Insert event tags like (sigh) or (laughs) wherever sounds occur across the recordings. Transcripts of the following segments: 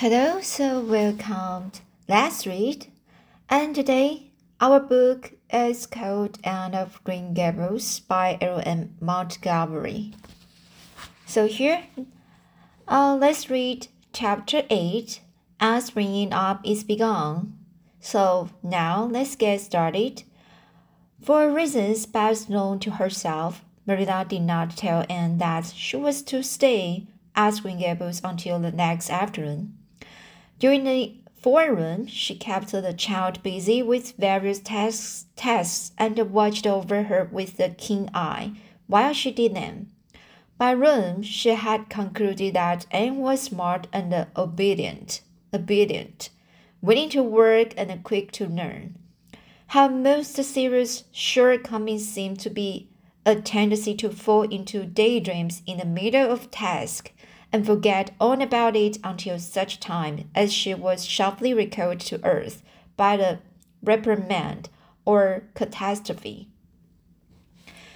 Hello, so welcome. Let's read. And today, our book is called Anne of Green Gables by L.M. Montgomery. So here, uh, let's read chapter 8 as bringing up is begun. So now let's get started. For reasons best known to herself, Marilla did not tell Anne that she was to stay at Green Gables until the next afternoon. During the forenoon, she kept the child busy with various tasks, tasks and watched over her with a keen eye while she did them. By noon, she had concluded that Anne was smart and obedient, obedient, willing to work and quick to learn. Her most serious shortcomings seemed to be a tendency to fall into daydreams in the middle of task and forget all about it until such time as she was sharply recalled to earth by the reprimand or catastrophe.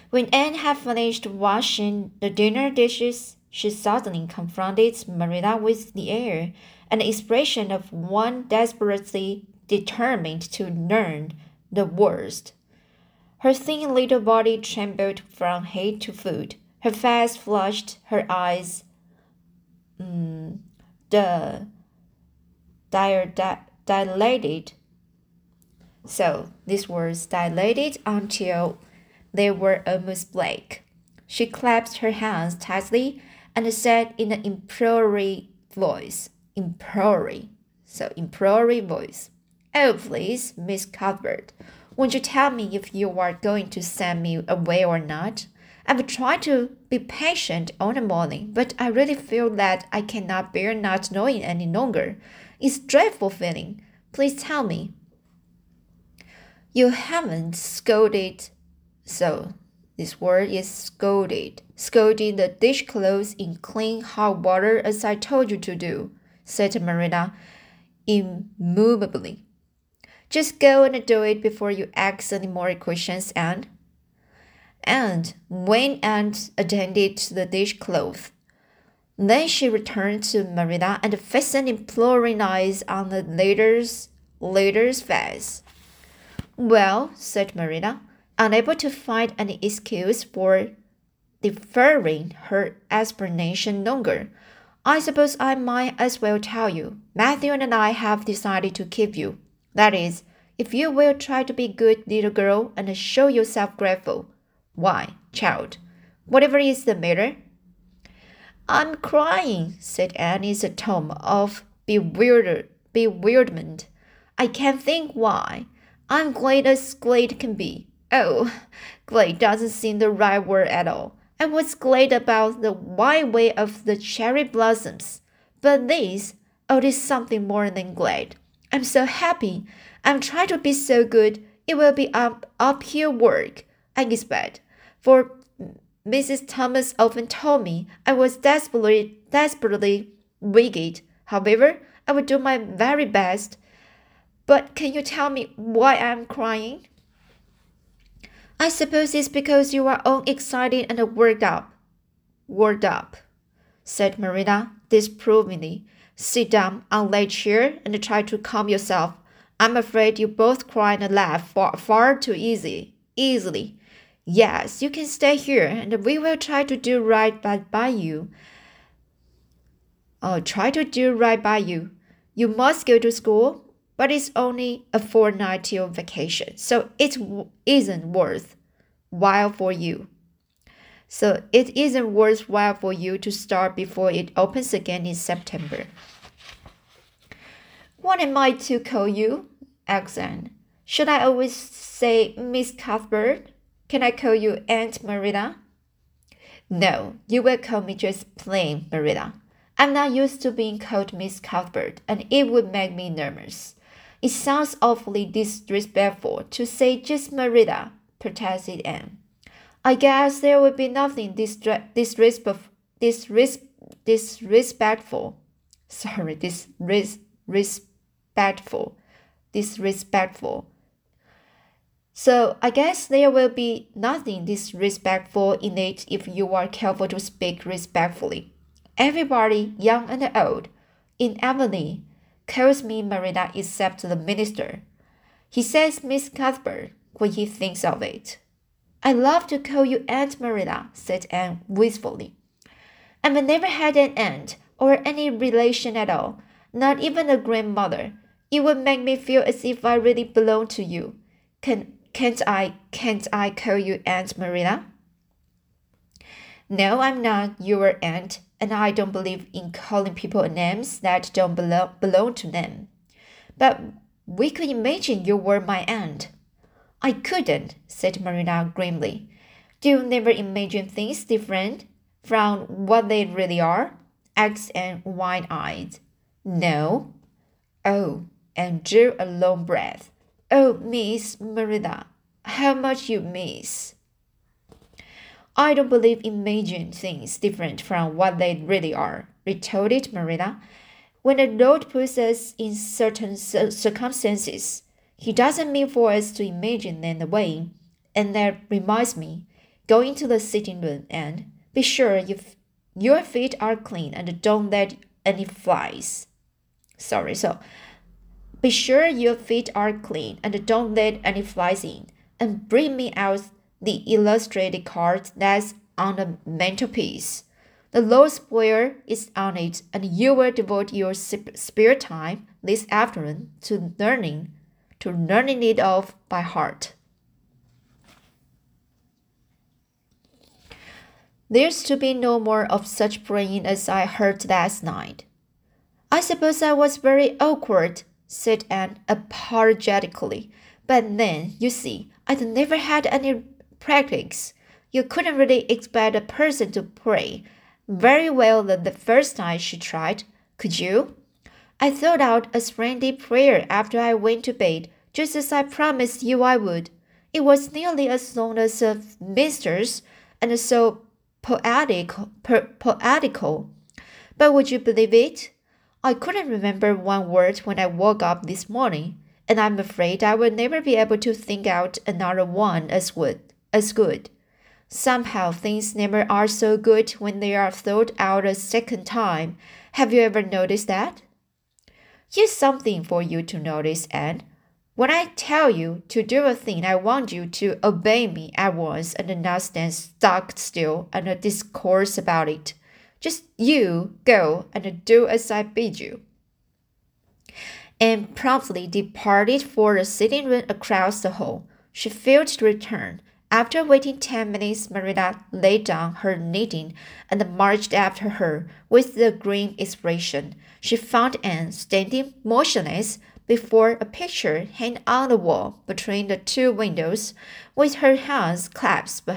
When Anne had finished washing the dinner dishes, she suddenly confronted Marilla with the air and expression of one desperately determined to learn the worst. Her thin little body trembled from head to foot. Her face flushed, her eyes mm, the dilated. So these words dilated until they were almost black. She clasped her hands tightly and said in an imploring voice, imploring, so imploring voice, Oh, please, Miss Cuthbert, won't you tell me if you are going to send me away or not? I've tried to be patient all the morning, but I really feel that I cannot bear not knowing any longer. It's dreadful feeling. Please tell me. You haven't scolded, so this word is scolded. Scolding the dishcloths in clean hot water as I told you to do, said Marilla immovably. Just go and do it before you ask any more questions, and and when Anne attended to the dishcloth. Then she returned to Marilla and fastened imploring eyes on the latter's, latter's face. Well, said Marilla, unable to find any excuse for deferring her explanation longer. I suppose I might as well tell you. Matthew and I have decided to keep you. That is, if you will try to be good little girl and show yourself grateful. Why, child, whatever is the matter? I'm crying, said Anne in a tone of bewildered bewilderment. I can't think why. I'm glad as glad can be. Oh, (laughs) glad doesn't seem the right word at all. I was glad about the white way of the cherry blossoms, but this, oh, it is something more than glad. I'm so happy. I'm trying to be so good. It will be up uphill work, I expect for Mrs. Thomas often told me I was desperately, desperately wicked. However, I will do my very best. But can you tell me why I'm crying? I suppose it's because you are all excited and worked up. Worked up, said Marilla disapprovingly. Sit down on that chair and try to calm yourself. I'm afraid you both cry and laugh far, far too easy, easily. Yes, you can stay here and we will try to do right by, by you. Oh, try to do right by you. You must go to school, but it's only a fortnight till vacation, so it isn't worth while for you. So it isn't worthwhile for you to start before it opens again in September. What am I to call you? Anne. Should I always say Miss Cuthbert? Can I call you Aunt Marilla? No, you will call me just plain Marilla. I'm not used to being called Miss Cuthbert, and it would make me nervous. It sounds awfully disrespectful to say just Marilla, protested Anne. I guess there would be nothing disrespectful, disrespectful, sorry, disrespectful, disrespectful so I guess there will be nothing disrespectful in it if you are careful to speak respectfully. Everybody, young and old, in Avonlea calls me Marilla except the minister. He says Miss Cuthbert when he thinks of it. I love to call you Aunt Marilla, said Anne wistfully. I've never had an aunt or any relation at all, not even a grandmother. It would make me feel as if I really belonged to you. Can can't I can't I call you Aunt Marilla? No, I'm not your aunt, and I don't believe in calling people names that don't belong, belong to them. But we could imagine you were my aunt. I couldn't, said Marilla grimly. Do you never imagine things different from what they really are? X and wide eyed. No. Oh, and drew a long breath. Oh, Miss Marilla, how much you miss. I don't believe in imagining things different from what they really are, retorted Marilla. When the Lord puts us in certain circumstances, He doesn't mean for us to imagine them away. And that reminds me, go into the sitting room and be sure you your feet are clean and don't let any flies. Sorry, so be sure your feet are clean and don't let any flies in. And bring me out the illustrated card that's on the mantelpiece. The Lord's Prayer is on it, and you will devote your spare time this afternoon to learning, to learning it off by heart. There's to be no more of such praying as I heard last night. I suppose I was very awkward, said Anne apologetically. But then, you see, I'd never had any practice. You couldn't really expect a person to pray very well the, the first time she tried, could you? I thought out a friendly prayer after I went to bed, just as I promised you I would. It was nearly as long as a minister's, and so poetical, poetical. But would you believe it? I couldn't remember one word when I woke up this morning, and I'm afraid I will never be able to think out another one as good. As good. Somehow things never are so good when they are thought out a second time. Have you ever noticed that? Here's something for you to notice, Anne. When I tell you to do a thing, I want you to obey me at once and not stand stuck still and discourse about it. Just you go and do as I bid you. Anne promptly departed for the sitting room across the hall. She failed to return. After waiting ten minutes, Marilla laid down her knitting and marched after her with a grim expression. She found Anne standing motionless before a picture hanging on the wall between the two windows, with her hands clasped,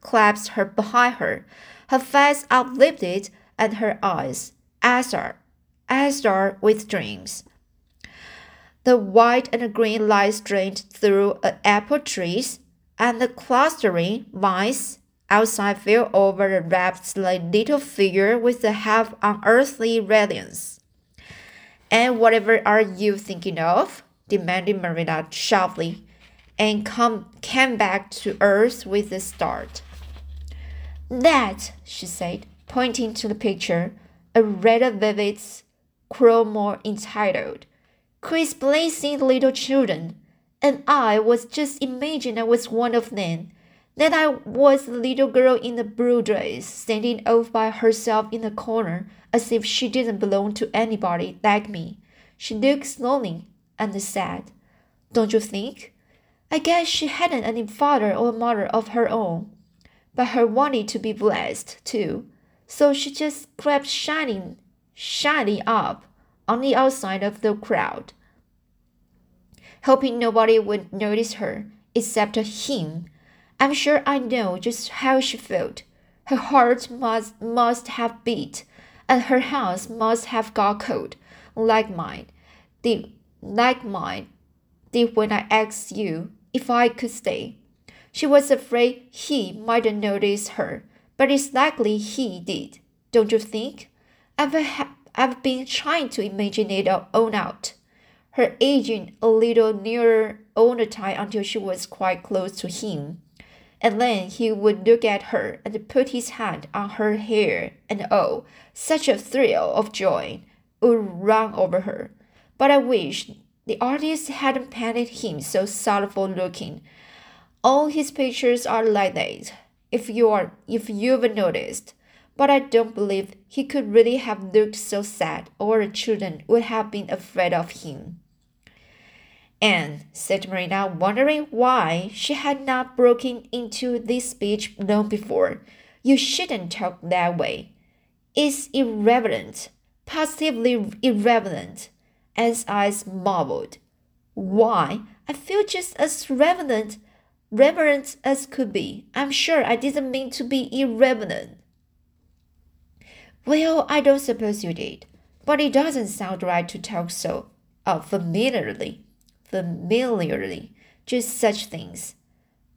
clasped her behind her, her face uplifted, and her eyes azure, azure with dreams. The white and green light streamed through apple trees, and the clustering vines outside fell over the wrapped like little figure with a half unearthly radiance. And whatever are you thinking of? demanded Marilla sharply, and come, came back to earth with a start. That, she said, pointing to the picture, a rather vivid chromo entitled Christ Blessing Little Children, and I was just imagining I was one of them. That I was the little girl in the blue dress, standing off by herself in the corner, as if she didn't belong to anybody like me. She looked lonely and sad. Don't you think? I guess she hadn't any father or mother of her own, but her wanted to be blessed too, so she just kept shining, shining up on the outside of the crowd, hoping nobody would notice her except him. I'm sure I know just how she felt. Her heart must must have beat and her hands must have got cold, like mine. Did like mine did when I asked you if I could stay. She was afraid he might not notice her, but it's likely he did. Don't you think? I've I've been trying to imagine it all out. Her aging a little nearer all the time until she was quite close to him and then he would look at her and put his hand on her hair, and oh, such a thrill of joy! would run over her. But I wish the artist hadn't painted him so sorrowful looking. All his pictures are like that, if you are if you've noticed. But I don't believe he could really have looked so sad, or the children would have been afraid of him. And said Marilla, wondering why she had not broken into this speech long before. You shouldn't talk that way. It's irreverent, positively irreverent. As eyes marveled. Why, I feel just as reverent, reverent as could be. I'm sure I didn't mean to be irreverent. Well, I don't suppose you did, but it doesn't sound right to talk so uh, familiarly familiarly, just such things.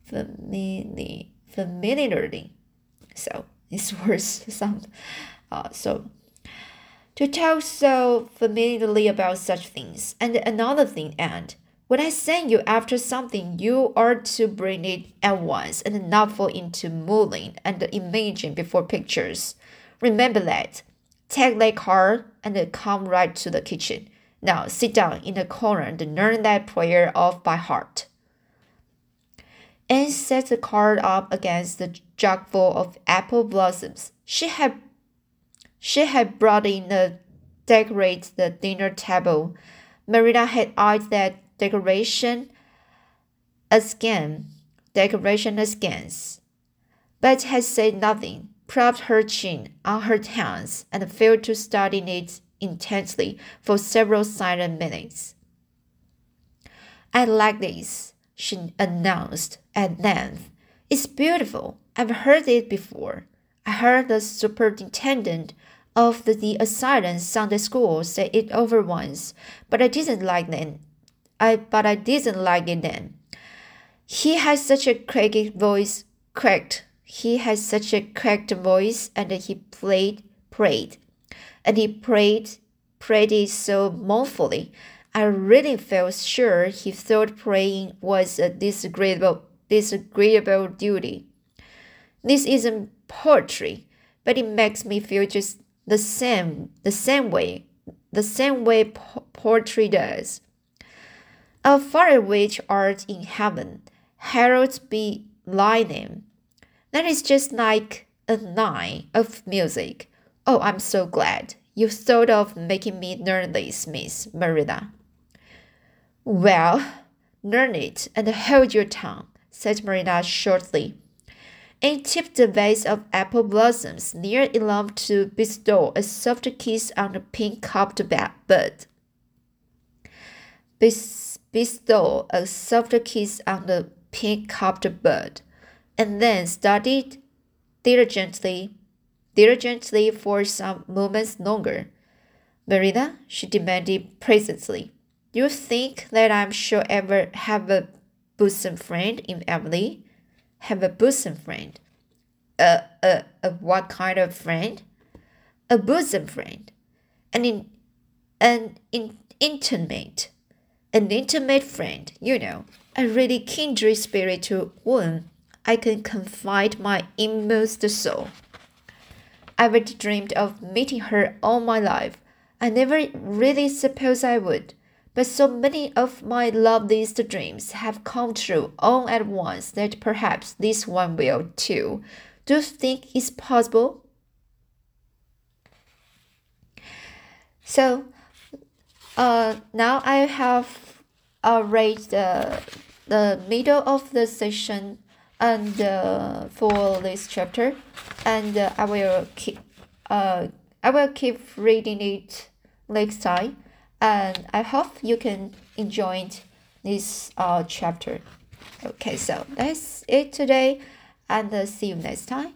Familiar, familiarly. So it's (laughs) worse some. Uh, so to talk so familiarly about such things. And another thing, and when I send you after something, you are to bring it at once and not fall into mulling and imaging before pictures. Remember that. Take that card and come right to the kitchen. Now sit down in the corner and learn that prayer off by heart. Anne set the card up against the jugful of apple blossoms. She had she had brought in to decorate the dinner table. Marilla had eyed that decoration askance, decoration askance, but had said nothing, propped her chin on her hands, and failed to study it intensely for several silent minutes. I like this, she announced at length. It's beautiful. I've heard it before. I heard the superintendent of the, the asylum Sunday school say it over once, but I didn't like it. I but I didn't like it then. He has such a cracked voice, cracked. He has such a cracked voice, and he played, prayed and he prayed, prayed it so mournfully. I really felt sure he thought praying was a disagreeable, disagreeable duty. This isn't poetry, but it makes me feel just the same, the same way, the same way po poetry does. A far which art in heaven, heralds be lightning. That is just like a line of music Oh, I'm so glad. You thought of making me learn this, Miss Marilla. Well, learn it and hold your tongue, said Marilla shortly, and tipped the vase of apple blossoms near enough to bestow a soft kiss on the pink-cupped bud. Bestow a soft kiss on the pink-capped bud, and then studied diligently diligently for some moments longer. Marilla, she demanded presently, you think that I'm sure ever have a bosom friend in Emily? Have a bosom friend? A, a, a what kind of friend? A bosom friend. An, in, an in, intimate. An intimate friend, you know. A really kindred spirit to whom I can confide my inmost soul. I've dreamed of meeting her all my life. I never really supposed I would. But so many of my loveliest dreams have come true all at once that perhaps this one will too. Do you think it's possible? So, uh, now I have read the, the middle of the session and uh, for this chapter and uh, I will keep uh, I will keep reading it next time and I hope you can enjoy this uh, chapter. Okay so that's it today and uh, see you next time